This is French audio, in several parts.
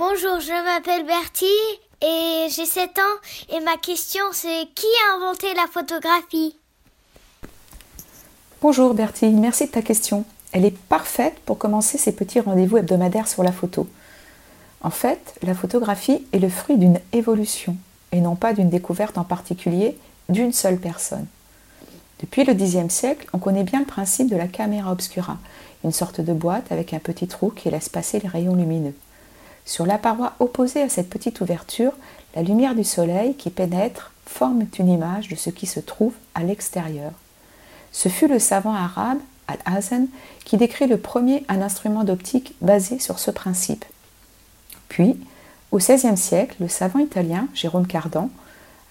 Bonjour, je m'appelle Bertie et j'ai 7 ans et ma question c'est qui a inventé la photographie? Bonjour Bertie, merci de ta question. Elle est parfaite pour commencer ces petits rendez-vous hebdomadaires sur la photo. En fait, la photographie est le fruit d'une évolution et non pas d'une découverte en particulier d'une seule personne. Depuis le Xe siècle, on connaît bien le principe de la camera obscura, une sorte de boîte avec un petit trou qui laisse passer les rayons lumineux. Sur la paroi opposée à cette petite ouverture, la lumière du soleil qui pénètre forme une image de ce qui se trouve à l'extérieur. Ce fut le savant arabe Al-Hazen qui décrit le premier un instrument d'optique basé sur ce principe. Puis, au XVIe siècle, le savant italien Jérôme Cardan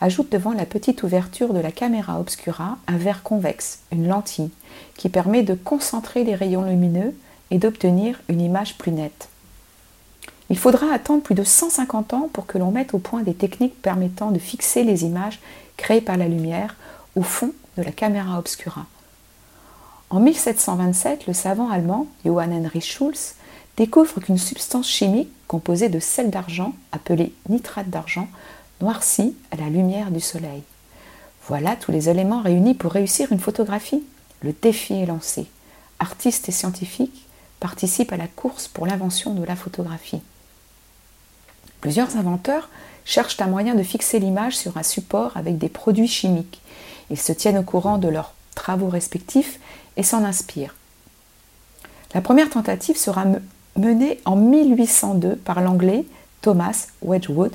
ajoute devant la petite ouverture de la caméra obscura un verre convexe, une lentille, qui permet de concentrer les rayons lumineux et d'obtenir une image plus nette. Il faudra attendre plus de 150 ans pour que l'on mette au point des techniques permettant de fixer les images créées par la lumière au fond de la caméra obscura. En 1727, le savant allemand Johann Heinrich Schulz découvre qu'une substance chimique composée de sel d'argent, appelée nitrate d'argent, noirci à la lumière du soleil. Voilà tous les éléments réunis pour réussir une photographie. Le défi est lancé. Artistes et scientifiques participent à la course pour l'invention de la photographie. Plusieurs inventeurs cherchent un moyen de fixer l'image sur un support avec des produits chimiques. Ils se tiennent au courant de leurs travaux respectifs et s'en inspirent. La première tentative sera menée en 1802 par l'anglais Thomas Wedgwood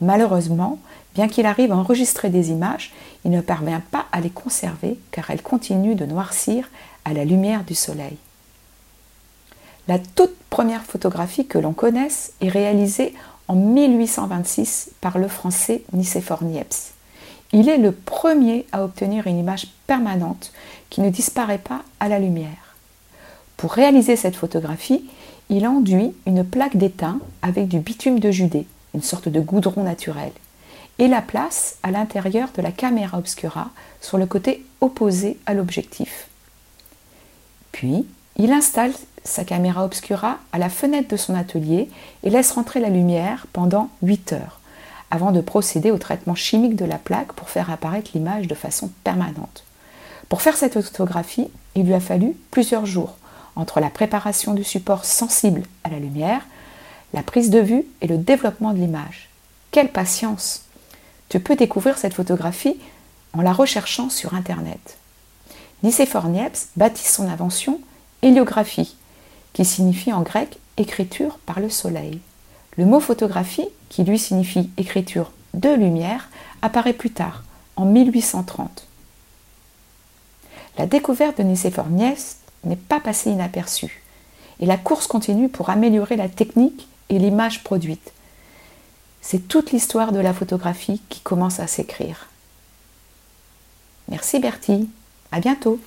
Malheureusement, bien qu'il arrive à enregistrer des images, il ne parvient pas à les conserver car elles continuent de noircir à la lumière du soleil. La toute première photographie que l'on connaisse est réalisée en 1826 par le français Nicéphore Niepce. Il est le premier à obtenir une image permanente qui ne disparaît pas à la lumière. Pour réaliser cette photographie, il enduit une plaque d'étain avec du bitume de Judée une sorte de goudron naturel, et la place à l'intérieur de la caméra obscura sur le côté opposé à l'objectif. Puis, il installe sa caméra obscura à la fenêtre de son atelier et laisse rentrer la lumière pendant 8 heures, avant de procéder au traitement chimique de la plaque pour faire apparaître l'image de façon permanente. Pour faire cette photographie, il lui a fallu plusieurs jours, entre la préparation du support sensible à la lumière, la prise de vue et le développement de l'image. Quelle patience Tu peux découvrir cette photographie en la recherchant sur Internet. Nicéphore Niepce bâtit son invention héliographie, qui signifie en grec écriture par le soleil. Le mot photographie, qui lui signifie écriture de lumière, apparaît plus tard, en 1830. La découverte de Nicéphore Niepce n'est pas passée inaperçue, et la course continue pour améliorer la technique et l'image produite. C'est toute l'histoire de la photographie qui commence à s'écrire. Merci Bertie, à bientôt.